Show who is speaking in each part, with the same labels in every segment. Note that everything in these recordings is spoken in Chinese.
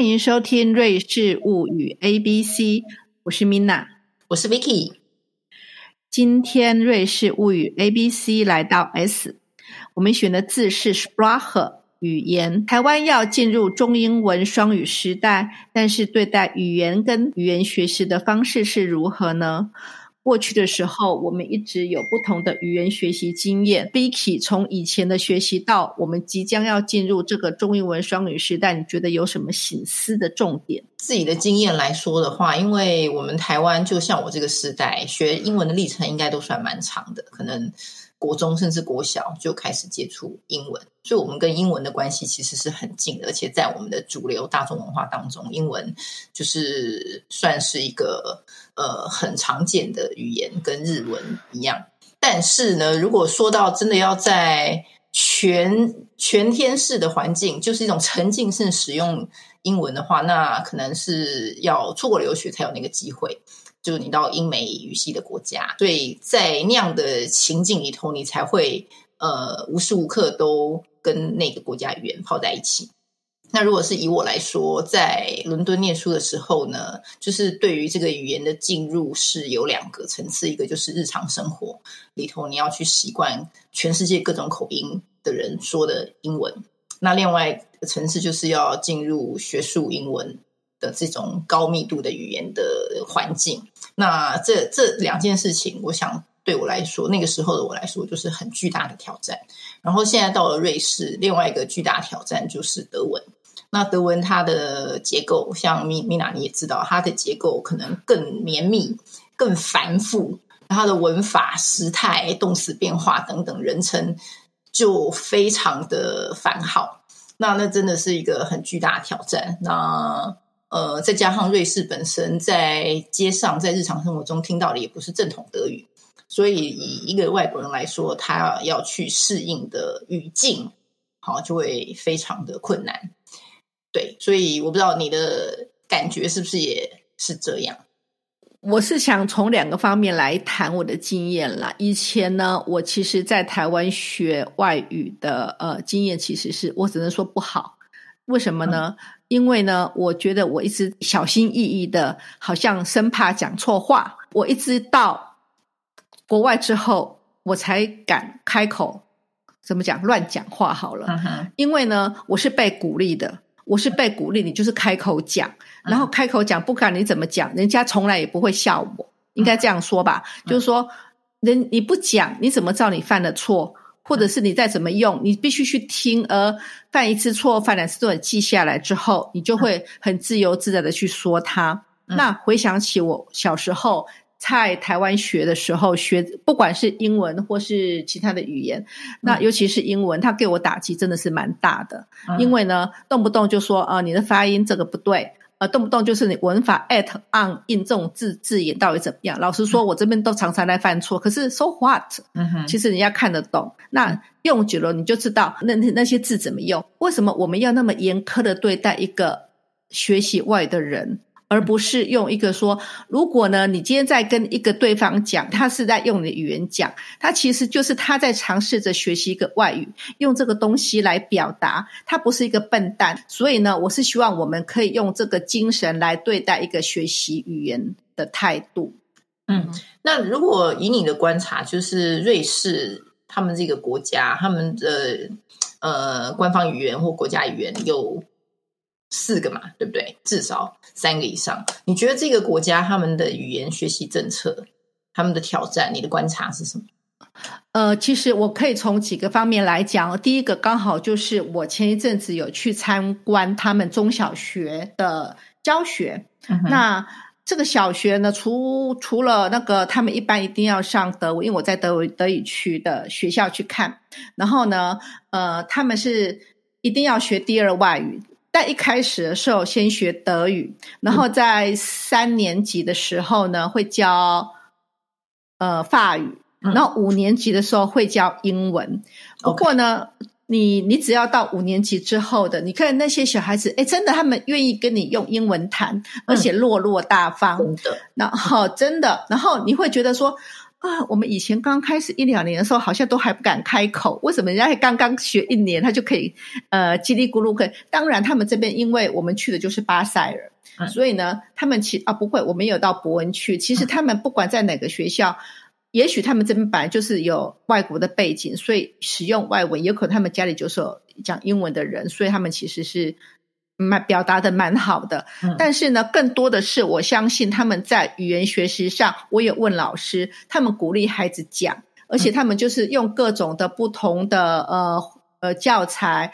Speaker 1: 欢迎收听《瑞士物语 A B C》，我是 Mina，
Speaker 2: 我是 Vicky。
Speaker 1: 今天《瑞士物语 A B C》来到 S，我们选的字是 Sprache 语言。台湾要进入中英文双语时代，但是对待语言跟语言学习的方式是如何呢？过去的时候，我们一直有不同的语言学习经验。Vicky，从以前的学习到我们即将要进入这个中英文双语时代，你觉得有什么醒思的重点？
Speaker 2: 自己的经验来说的话，因为我们台湾就像我这个时代，学英文的历程应该都算蛮长的，可能。国中甚至国小就开始接触英文，所以我们跟英文的关系其实是很近的，而且在我们的主流大众文化当中，英文就是算是一个呃很常见的语言，跟日文一样。但是呢，如果说到真的要在全全天式的环境，就是一种沉浸式使用英文的话，那可能是要出国留学才有那个机会。就是你到英美语系的国家，所以在那样的情境里头，你才会呃无时无刻都跟那个国家语言泡在一起。那如果是以我来说，在伦敦念书的时候呢，就是对于这个语言的进入是有两个层次，一个就是日常生活里头你要去习惯全世界各种口音的人说的英文，那另外层次就是要进入学术英文。的这种高密度的语言的环境，那这这两件事情，我想对我来说，那个时候的我来说，就是很巨大的挑战。然后现在到了瑞士，另外一个巨大挑战就是德文。那德文它的结构，像米米娜你也知道，它的结构可能更绵密、更繁复，它的文法、时态、动词变化等等人称就非常的繁好。那那真的是一个很巨大的挑战。那呃，再加上瑞士本身在街上，在日常生活中听到的也不是正统德语，所以以一个外国人来说，他要去适应的语境，好就会非常的困难。对，所以我不知道你的感觉是不是也是这样。
Speaker 1: 我是想从两个方面来谈我的经验啦。以前呢，我其实在台湾学外语的呃经验，其实是我只能说不好。为什么呢？因为呢，我觉得我一直小心翼翼的，好像生怕讲错话。我一直到国外之后，我才敢开口，怎么讲乱讲话好了。因为呢，我是被鼓励的，我是被鼓励，你就是开口讲，然后开口讲，不管你怎么讲，人家从来也不会笑我。应该这样说吧，就是说，人你不讲，你怎么知道你犯了错？或者是你再怎么用，你必须去听，而犯一次错，犯两次错，记下来之后，你就会很自由自在的去说它。那回想起我小时候在台湾学的时候，学不管是英文或是其他的语言，那尤其是英文，它给我打击真的是蛮大的。因为呢，动不动就说啊，你的发音这个不对。呃，动不动就是你文法 at on in 这种字字眼到底怎么样？老实说，我这边都常常在犯错。可是 so what？其实人家看得懂。那用久了你就知道那那那些字怎么用。为什么我们要那么严苛的对待一个学习外的人？而不是用一个说，如果呢，你今天在跟一个对方讲，他是在用你的语言讲，他其实就是他在尝试着学习一个外语，用这个东西来表达，他不是一个笨蛋。所以呢，我是希望我们可以用这个精神来对待一个学习语言的态度。
Speaker 2: 嗯，那如果以你的观察，就是瑞士他们这个国家，他们的呃官方语言或国家语言有。四个嘛，对不对？至少三个以上。你觉得这个国家他们的语言学习政策，他们的挑战，你的观察是什么？
Speaker 1: 呃，其实我可以从几个方面来讲。第一个，刚好就是我前一阵子有去参观他们中小学的教学。那这个小学呢，除除了那个他们一般一定要上德文，因为我在德德语区的学校去看。然后呢，呃，他们是一定要学第二外语。但一开始的时候，先学德语，然后在三年级的时候呢，会教呃法语，然后五年级的时候会教英文。不过呢，你你只要到五年级之后的，你看那些小孩子，哎，真的他们愿意跟你用英文谈，而且落落大方。
Speaker 2: 真的，
Speaker 1: 然后真的，然后你会觉得说，啊，我们以前刚开始一两年的时候，好像都还不敢开口，为什么人家刚刚学一年，他就可以呃叽里咕噜可以？当然，他们这边因为我们去的就是巴塞尔，所以呢，他们其啊不会，我们有到伯恩去。其实他们不管在哪个学校，也许他们这边本来就是有外国的背景，所以使用外文，也可能他们家里就是有讲英文的人，所以他们其实是。蛮表达的蛮好的，但是呢，更多的是我相信他们在语言学习上，我也问老师，他们鼓励孩子讲，而且他们就是用各种的不同的呃呃教材，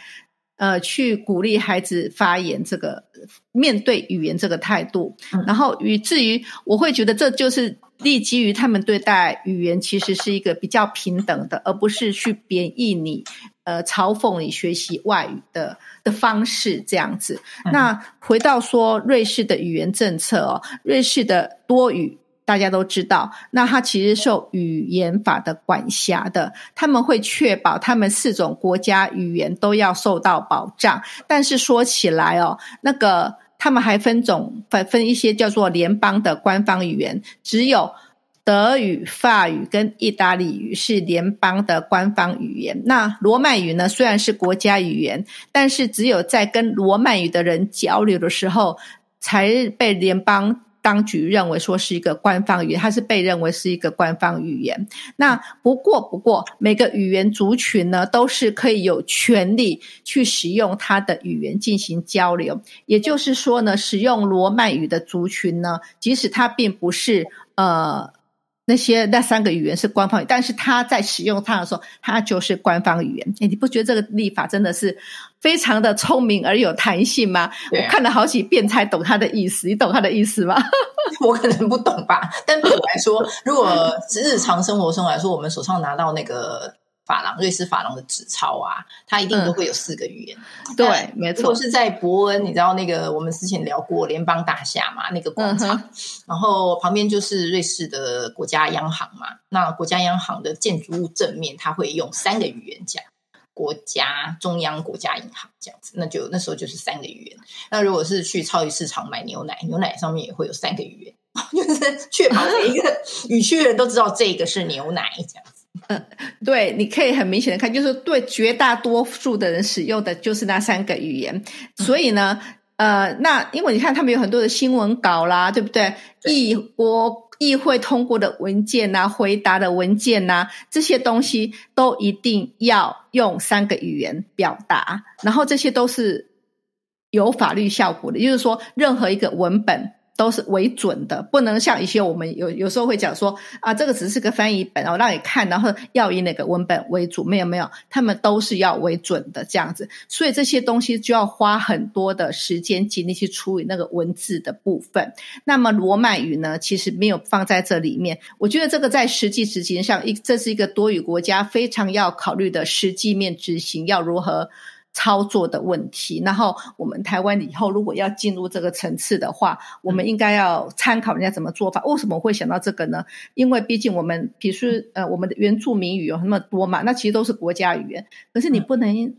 Speaker 1: 呃去鼓励孩子发言，这个面对语言这个态度，然后以至于我会觉得这就是立基于他们对待语言其实是一个比较平等的，而不是去贬义你。呃，嘲讽你学习外语的的方式这样子。那回到说瑞士的语言政策哦，瑞士的多语大家都知道，那它其实受语言法的管辖的，他们会确保他们四种国家语言都要受到保障。但是说起来哦，那个他们还分种分分一些叫做联邦的官方语言，只有。德语、法语跟意大利语是联邦的官方语言。那罗曼语呢？虽然是国家语言，但是只有在跟罗曼语的人交流的时候，才被联邦当局认为说是一个官方语言。它是被认为是一个官方语言。那不过，不过每个语言族群呢，都是可以有权利去使用它的语言进行交流。也就是说呢，使用罗曼语的族群呢，即使它并不是呃。那些那三个语言是官方语，但是他在使用它的时候，它就是官方语言。哎，你不觉得这个立法真的是非常的聪明而有弹性吗？我看了好几遍才懂他的意思。你懂他的意思吗？
Speaker 2: 我可能不懂吧。但对我来说，如果日常生活中来说，我们手上拿到那个。法郎，瑞士法郎的纸钞啊，它一定都会有四个语言。
Speaker 1: 对，没错。
Speaker 2: 如果是在伯恩，你知道那个我们之前聊过联邦大厦嘛，那个广场，然后旁边就是瑞士的国家央行嘛。那国家央行的建筑物正面，它会用三个语言讲国家中央国家银行这样子，那就那时候就是三个语言。那如果是去超级市场买牛奶，牛奶上面也会有三个语言，就是确保每一个 语区的人都知道这个是牛奶这样。
Speaker 1: 嗯，对，你可以很明显的看，就是对绝大多数的人使用的就是那三个语言。所以呢，呃，那因为你看他们有很多的新闻稿啦，对不对？议国议会通过的文件呐，回答的文件呐，这些东西都一定要用三个语言表达，然后这些都是有法律效果的，就是说任何一个文本。都是为准的，不能像一些我们有有时候会讲说啊，这个只是个翻译本，我让你看，然后要以哪个文本为主？没有没有，他们都是要为准的这样子，所以这些东西就要花很多的时间精力去处理那个文字的部分。那么罗曼语呢，其实没有放在这里面。我觉得这个在实际执行上，一这是一个多语国家非常要考虑的实际面执行要如何。操作的问题，然后我们台湾以后如果要进入这个层次的话，我们应该要参考人家怎么做法。为什么会想到这个呢？因为毕竟我们，比如说，呃，我们的原住民语有那么多嘛，那其实都是国家语言。可是你不能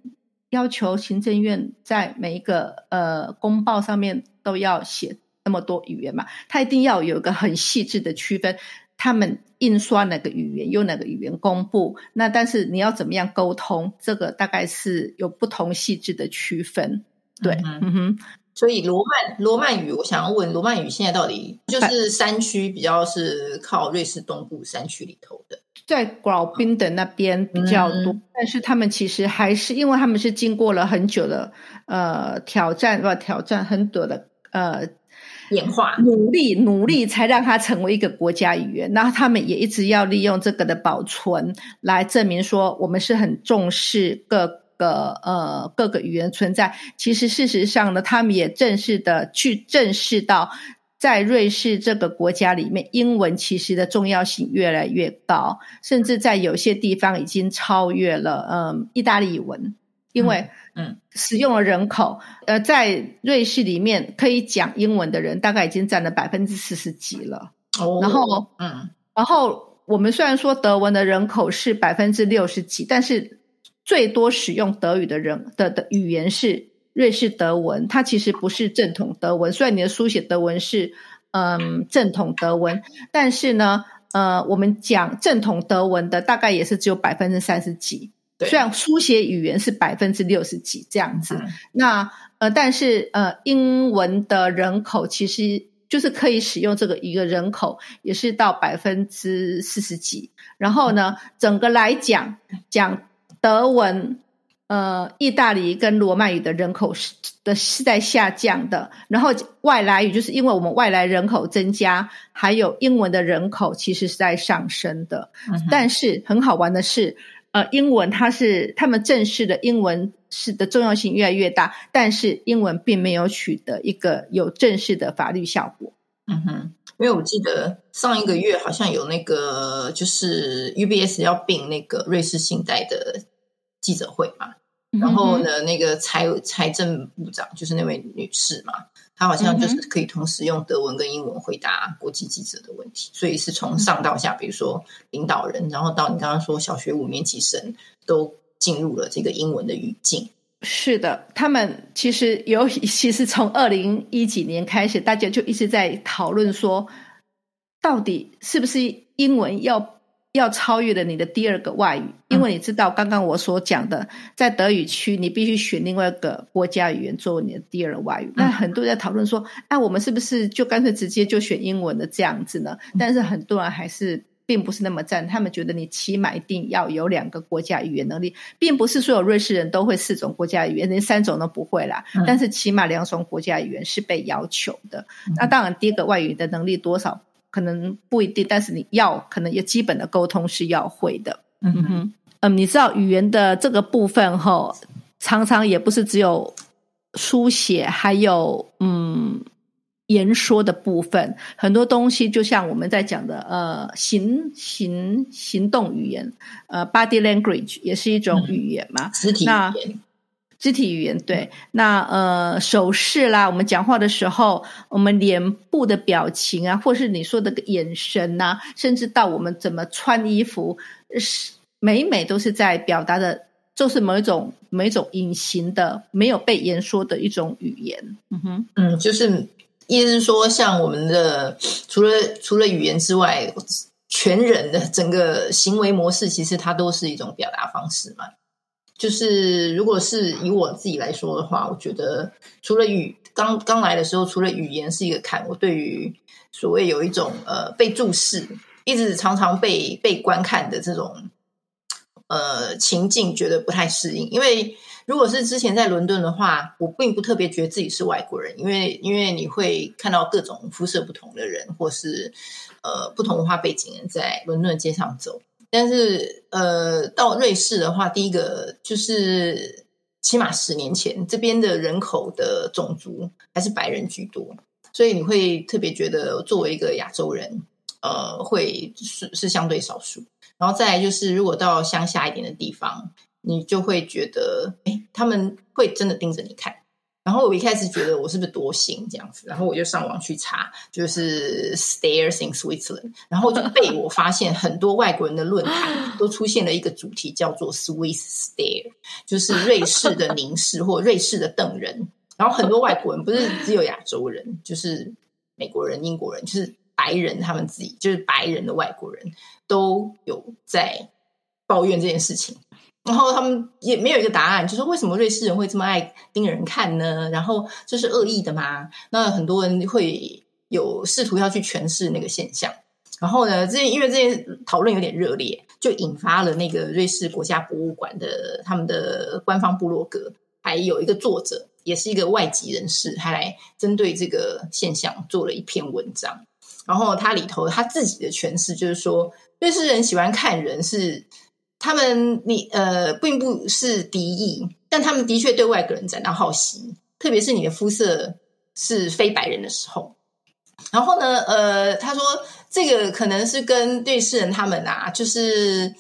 Speaker 1: 要求行政院在每一个呃公报上面都要写那么多语言嘛，它一定要有一个很细致的区分。他们印刷哪个语言，用哪个语言公布？那但是你要怎么样沟通？这个大概是有不同细致的区分。对，嗯哼。
Speaker 2: 所以罗曼罗曼语，我想要问罗曼语现在到底就是山区比较是靠瑞士东部山区里头的，
Speaker 1: 在广宾的那边比较多，但是他们其实还是因为他们是经过了很久的呃挑战，不挑战很多的呃。
Speaker 2: 演化
Speaker 1: 努力努力才让它成为一个国家语言，然后他们也一直要利用这个的保存来证明说我们是很重视各个呃各个语言存在。其实事实上呢，他们也正式的去正视到，在瑞士这个国家里面，英文其实的重要性越来越高，甚至在有些地方已经超越了嗯意大利文。因为，嗯，使用的人口，呃，在瑞士里面可以讲英文的人，大概已经占了百分之四十几了。哦，然后，嗯，然后我们虽然说德文的人口是百分之六十几，但是最多使用德语的人的的语言是瑞士德文，它其实不是正统德文。虽然你的书写德文是，嗯，正统德文，但是呢。呃，我们讲正统德文的大概也是只有百分之三十几，
Speaker 2: 对
Speaker 1: 虽然书写语言是百分之六十几这样子。
Speaker 2: 嗯
Speaker 1: 那呃，但是呃，英文的人口其实就是可以使用这个一个人口也是到百分之四十几。然后呢，整个来讲讲德文。呃，意大利跟罗曼语的人口是的是在下降的，然后外来语就是因为我们外来人口增加，还有英文的人口其实是在上升的。
Speaker 2: 嗯
Speaker 1: 但是很好玩的是，呃，英文它是他们正式的英文是的重要性越来越大，但是英文并没有取得一个有正式的法律效果。
Speaker 2: 嗯哼，因为我记得上一个月好像有那个，就是 UBS 要并那个瑞士信贷的记者会嘛，然后呢，那个财财政部长就是那位女士嘛，她好像就是可以同时用德文跟英文回答国际记者的问题，所以是从上到下，比如说领导人，然后到你刚刚说小学五年级生，都进入了这个英文的语境。
Speaker 1: 是的，他们其实有，其实从二零一几年开始，大家就一直在讨论说，到底是不是英文要要超越了你的第二个外语？因为你知道，刚刚我所讲的，在德语区，你必须选另外一个国家语言作为你的第二外语。那很多人在讨论说，哎，我们是不是就干脆直接就选英文的这样子呢？但是很多人还是。并不是那么赞，他们觉得你起码一定要有两个国家语言能力，并不是所有瑞士人都会四种国家语言，连三种都不会啦。
Speaker 2: 嗯
Speaker 1: 但是起码两种国家语言是被要求的。
Speaker 2: 嗯
Speaker 1: 那当然，第一个外语的能力多少可能不一定，但是你要可能有基本的沟通是要会的。
Speaker 2: 嗯哼，
Speaker 1: 嗯你知道语言的这个部分哈，常常也不是只有书写，还有嗯。言说的部分，很多东西就像我们在讲的，呃，行行行动语言，呃，body language 也是一种语言嘛，
Speaker 2: 肢体
Speaker 1: 那
Speaker 2: 语言，
Speaker 1: 肢体语言对。那呃，手势啦，我们讲话的时候，我们脸部的表情啊，或是你说的眼神呐、甚至到我们怎么穿衣服，是每每都是在表达的，就是某一种某一种隐形的、没有被言说的一种语言。嗯哼。
Speaker 2: 嗯，就是意思是说，像我们的除了除了语言之外，全人的整个行为模式，其实它都是一种表达方式嘛。就是如果是以我自己来说的话，我觉得除了语刚刚来的时候，除了语言是一个坎，我对于所谓有一种呃被注视，一直常常被被观看的这种呃情境，觉得不太适应，因为。如果是之前在伦敦的话，我并不特别觉得自己是外国人，因为因为你会看到各种肤色不同的人，或是呃不同文化背景人在伦敦街上走。但是呃，到瑞士的话，第一个就是起码十年前，这边的人口的种族还是白人居多，所以你会特别觉得作为一个亚洲人，呃，会是是相对少数。然后再来就是，如果到乡下一点的地方。你就会觉得，哎，他们会真的盯着你看。然后我一开始觉得我是不是多心这样子，然后我就上网去查，就是 Stairs in Switzerland，然后就被我发现很多外国人的论坛都出现了一个主题叫做 Swiss Stare，就是瑞士的凝视或瑞士的瞪人。然后很多外国人不是只有亚洲人，就是美国人、英国人，就是白人，他们自己就是白人的外国人都有在抱怨这件事情。然后他们也没有一个答案，就是为什么瑞士人会这么爱盯人看呢？然后这是恶意的吗？那很多人会有试图要去诠释那个现象。然后呢，这因为这件讨论有点热烈，就引发了那个瑞士国家博物馆的他们的官方部落格，还有一个作者，也是一个外籍人士，还来针对这个现象做了一篇文章。然后他里头他自己的诠释就是说，瑞士人喜欢看人是。他们你呃并不是敌意，但他们的确对外国人感到好奇，特别是你的肤色是非白人的时候。然后呢，呃，他说这个可能是跟瑞士人他们啊，就是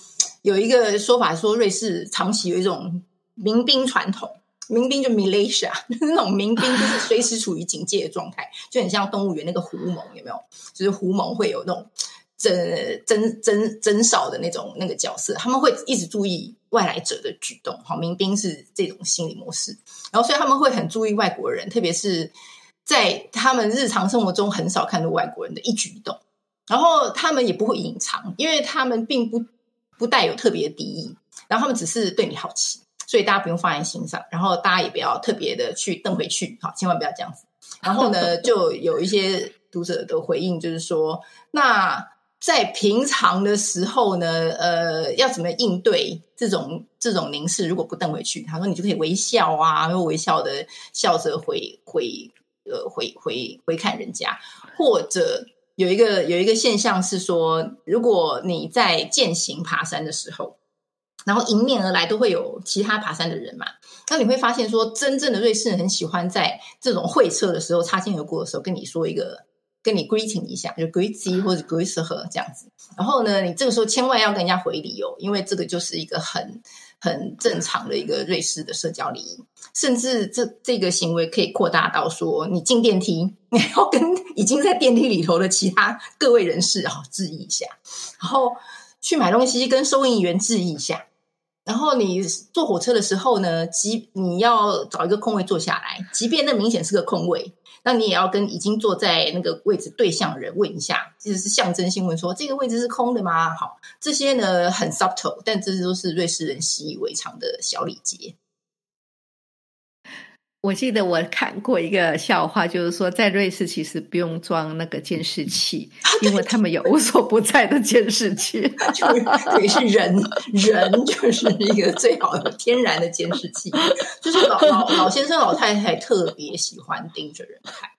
Speaker 2: 有一个说法说，瑞士长期有一种民兵传统，民兵就 militia，那种民兵就是随时处于警戒的状态，就很像动物园那个狐獴，有没有？就是狐獴会有那种。侦侦侦侦哨的那种那个角色，他们会一直注意外来者的举动。好，民兵是这种心理模式，然后所以他们会很注意外国人，特别是在他们日常生活中很少看到外国人的一举一动。然后他们也不会隐藏，因为他们并不不带有特别的敌意，然后他们只是对你好奇，所以大家不用放在心上，然后大家也不要特别的去瞪回去，好，千万不要这样子。然后呢，就有一些读者的回应，就是说，那在平常的时候呢，呃，要怎么应对这种这种凝视？如果不瞪回去，他说你就可以微笑啊，微笑的笑着回回呃回回回看人家，或者。有一个有一个现象是说，如果你在践行爬山的时候，然后迎面而来都会有其他爬山的人嘛，那你会发现说，真正的瑞士人很喜欢在这种会车的时候擦肩而过的时候跟你说一个，跟你 greeting 一下，就 greet 或者 greet 这样子。然后呢，你这个时候千万要跟人家回礼哦，因为这个就是一个很。很正常的一个瑞士的社交礼仪，甚至这这个行为可以扩大到说，你进电梯，你要跟已经在电梯里头的其他各位人士啊致意一下，然后去买东西跟收银员致意一下，然后你坐火车的时候呢，即你要找一个空位坐下来，即便那明显是个空位。那你也要跟已经坐在那个位置对象人问一下，其实是象征性问说这个位置是空的吗？好，这些呢很 subtle，但这些都是瑞士人习以为常的小礼节。
Speaker 1: 我记得我看过一个笑话，就是说在瑞士其实不用装那个监视器，因为他们有无所不在的监视器，
Speaker 2: 就等于是人人就是一个最好的天然的监视器，就是老老老先生老太太特别喜欢盯着人看。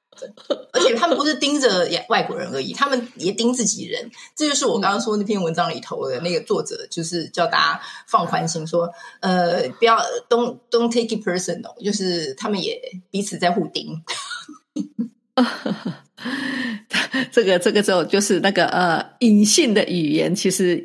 Speaker 2: 而且他们不是盯着外国人而已，他们也盯自己人。这就是我刚刚说那篇文章里头的那个作者，就是叫大家放宽心，说呃，不要 don't don't take it personal，就是他们也彼此在互盯。
Speaker 1: 这个这个时候就是那个呃隐性的语言，其实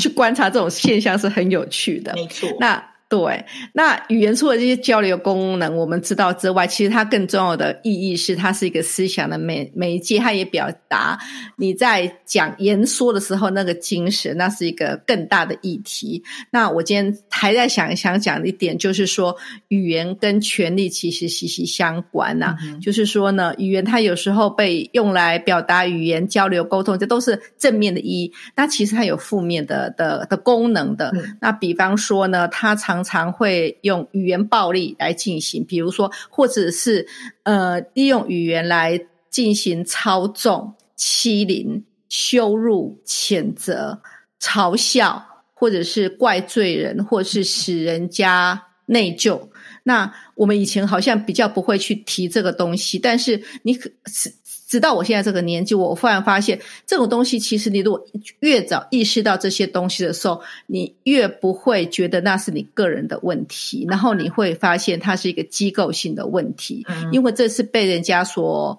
Speaker 1: 去观察这种现象是很有趣的。
Speaker 2: 没错，
Speaker 1: 那。对，那语言除了这些交流功能我们知道之外，其实它更重要的意义是，它是一个思想的媒媒介，它也表达你在讲言说的时候那个精神，那是一个更大的议题。那我今天还在想想讲一点，就是说语言跟权力其实息息相关呐。就是说呢，语言它有时候被用来表达语言交流沟通，这都是正面的意义。那其实它有负面的的的功能的。那比方说呢，它常常常会用语言暴力来进行，比如说，或者是呃，利用语言来进行操纵、欺凌、羞辱、谴责、嘲笑，或者是怪罪人，或者是使人家内疚。那我们以前好像比较不会去提这个东西，但是你可是。直到我现在这个年纪，我忽然发现，这种东西其实你如果越早意识到这些东西的时候，你越不会觉得那是你个人的问题，然后你会发现它是一个机构性的问题，因为这是被人家所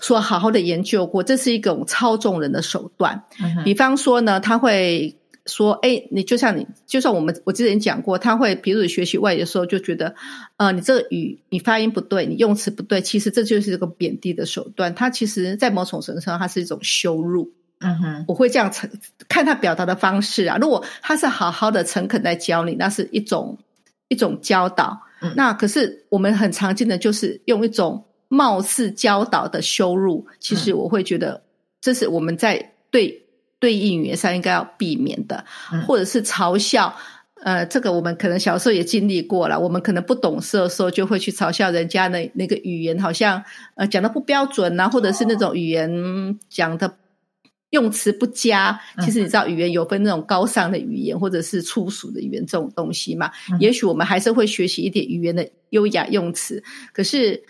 Speaker 1: 所好好的研究过，这是一种操纵人的手段。比方说呢，他会。说，哎，你就像你，就像我们，我之前讲过，他会，比如学习外语的时候，就觉得，呃，你这个语，你发音不对，你用词不对，其实这就是一个贬低的手段。他其实，在某种程度上，它是一种羞辱。
Speaker 2: 嗯哼，
Speaker 1: 我会这样诚看他表达的方式啊。如果他是好好的、诚恳在教你，那是一种一种教导。那可是我们很常见的就是用一种貌似教导的羞辱。其实我会觉得，这是我们在对。对应语言上应该要避免的，或者是嘲笑，呃，这个我们可能小时候也经历过了。我们可能不懂事的时候，就会去嘲笑人家那那个语言好像呃讲的不标准啊，或者是那种语言讲的用词不佳。其实你知道，语言有分那种高尚的语言，或者是粗俗的语言这种东西嘛。也许我们还是会学习一点语言的优雅用词，可是。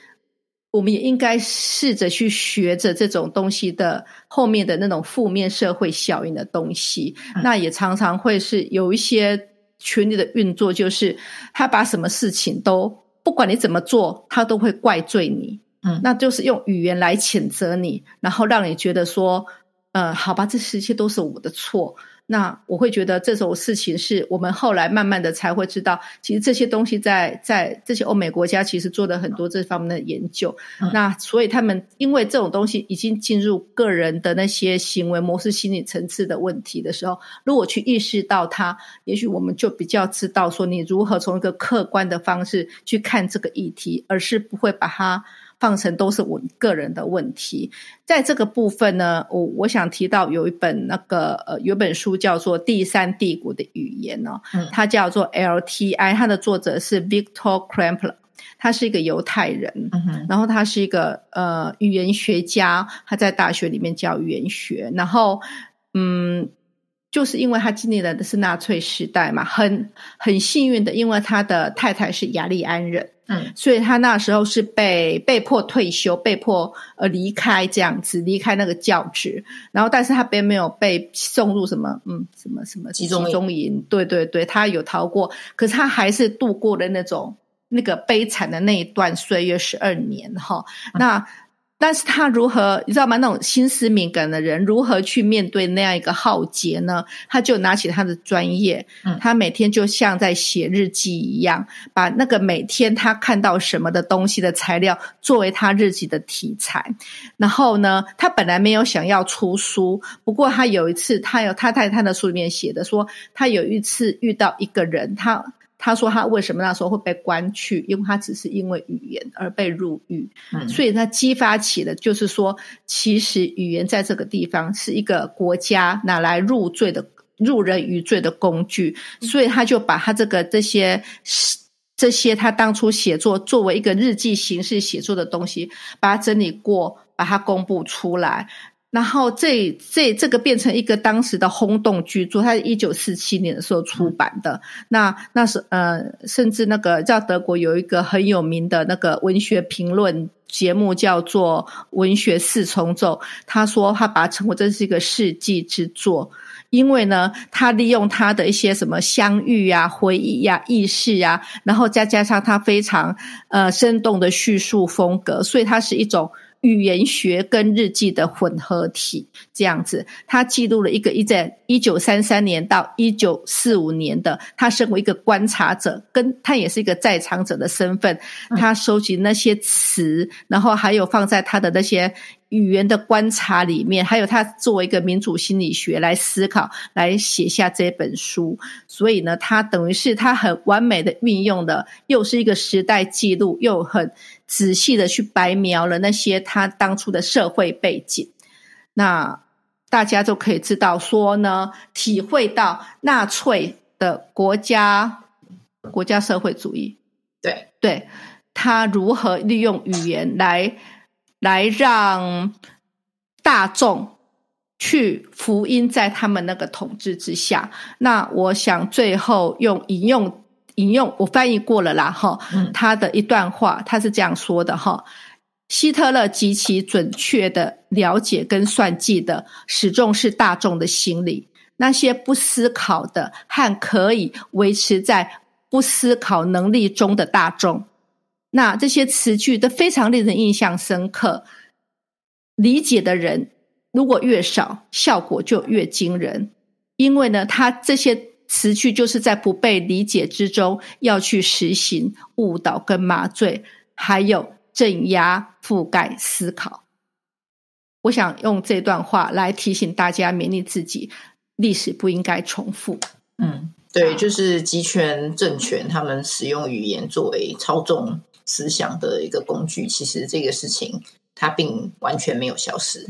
Speaker 1: 我们也应该试着去学着这种东西的后面的那种负面社会效应的东西。那也常常会是有一些群力的运作，就是他把什么事情都不管你怎么做，他都会怪罪你。
Speaker 2: 嗯，
Speaker 1: 那就是用语言来谴责你，然后让你觉得说，呃，好吧，这一切都是我的错。那我会觉得这种事情是我们后来慢慢的才会知道，其实这些东西在在这些欧美国家其实做了很多这方面的研究。那所以他们因为这种东西已经进入个人的那些行为模式、心理层次的问题的时候，如果去意识到它，也许我们就比较知道说你如何从一个客观的方式去看这个议题，而是不会把它放成都是我个人的问题。在这个部分呢，我我想提到有一本那个呃，有本书叫做《第三帝国的语言》呢，它叫做 LTI，它的作者是 Victor Crampler。他是一个犹太人，然后他是一个呃语言学家，他在大学里面教语言学，然后嗯，就是因为他经历了的是纳粹时代嘛，很很幸运的，因为他的太太是雅利安人，嗯，所以他那时候是被被迫退休，被迫呃离开这样子，离开那个教职，然后但是他并没有被送入什么嗯什么什么
Speaker 2: 集中
Speaker 1: 营，对对对，他有逃过，可是他还是度过了那种。那个悲惨的那一段岁月十二年哈，那但是他如何你知道吗？那种心思敏感的人如何去面对那样一个浩劫呢？他就拿起他的专业，他每天就像在写日记一样，把那个每天他看到什么的东西的材料作为他日记的题材。然后呢，他本来没有想要出书，不过他有一次，他有他在他的书里面写的说，他有一次遇到一个人，他。他说他为什么那时候会被关去？因为他只是因为语言而被入狱，所以他激发起了，就是说，其实语言在这个地方是一个国家拿来入罪的、入人于罪的工具，所以他就把他这个这些这些他当初写作作为一个日记形式写作的东西，把它整理过，把它公布出来。然后这这这个变成一个当时的轰动巨作，它是一九四七年的时候出版的。那那是呃，甚至那个叫德国有一个很有名的那个文学评论节目叫做《文学四重奏》，他说他把它称为这是一个世纪之作，因为呢，他利用他的一些什么相遇啊、回忆呀、意识啊，然后再加上他非常呃生动的叙述风格，所以它是一种。语言学跟日记的混合体，这样子，他记录了一个一在一九三三年到一九四五年的，他身为一个观察者，跟他也是一个在场者的身份，他收集那些词，然后还有放在他的那些。语言的观察里面，还有他作为一个民主心理学来思考，来写下这本书。所以呢，他等于是他很完美的运用的，又是一个时代记录，又很仔细的去白描了那些他当初的社会背景。那大家就可以知道说呢，体会到纳粹的国家国家社会主义，
Speaker 2: 对
Speaker 1: 对，他如何利用语言来。来让大众去福音在他们那个统治之下。那我想最后用引用引用我翻译过了啦哈，他的一段话，他是这样说的哈：希特勒极其准确的了解跟算计的，始终是大众的心理。那些不思考的和可以维持在不思考能力中的大众。那这些词句都非常令人印象深刻，理解的人如果越少，效果就越惊人。因为呢，他这些词句就是在不被理解之中，要去实行误导跟麻醉，还有镇压、覆盖、思考。我想用这段话来提醒大家，勉励自己，历史不应该重复。
Speaker 2: 嗯，对，就是集权政权，他们使用语言作为操纵。思想的一个工具，其实这个事情它并完全没有消失，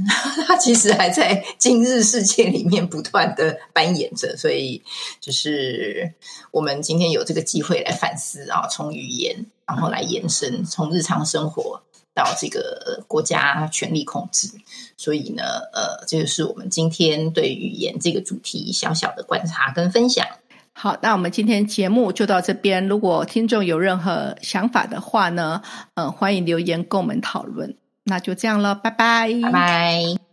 Speaker 2: 它其实还在今日世界里面不断的扮演着。所以，就是我们今天有这个机会来反思啊，从语言然后来延伸，从日常生活到这个国家权力控制。所以呢，呃，这就是我们今天对语言这个主题小小的观察跟分享。
Speaker 1: 好，那我们今天节目就到这边。如果听众有任何想法的话呢，嗯，欢迎留言跟我们讨论。那就这样了，拜拜，
Speaker 2: 拜拜。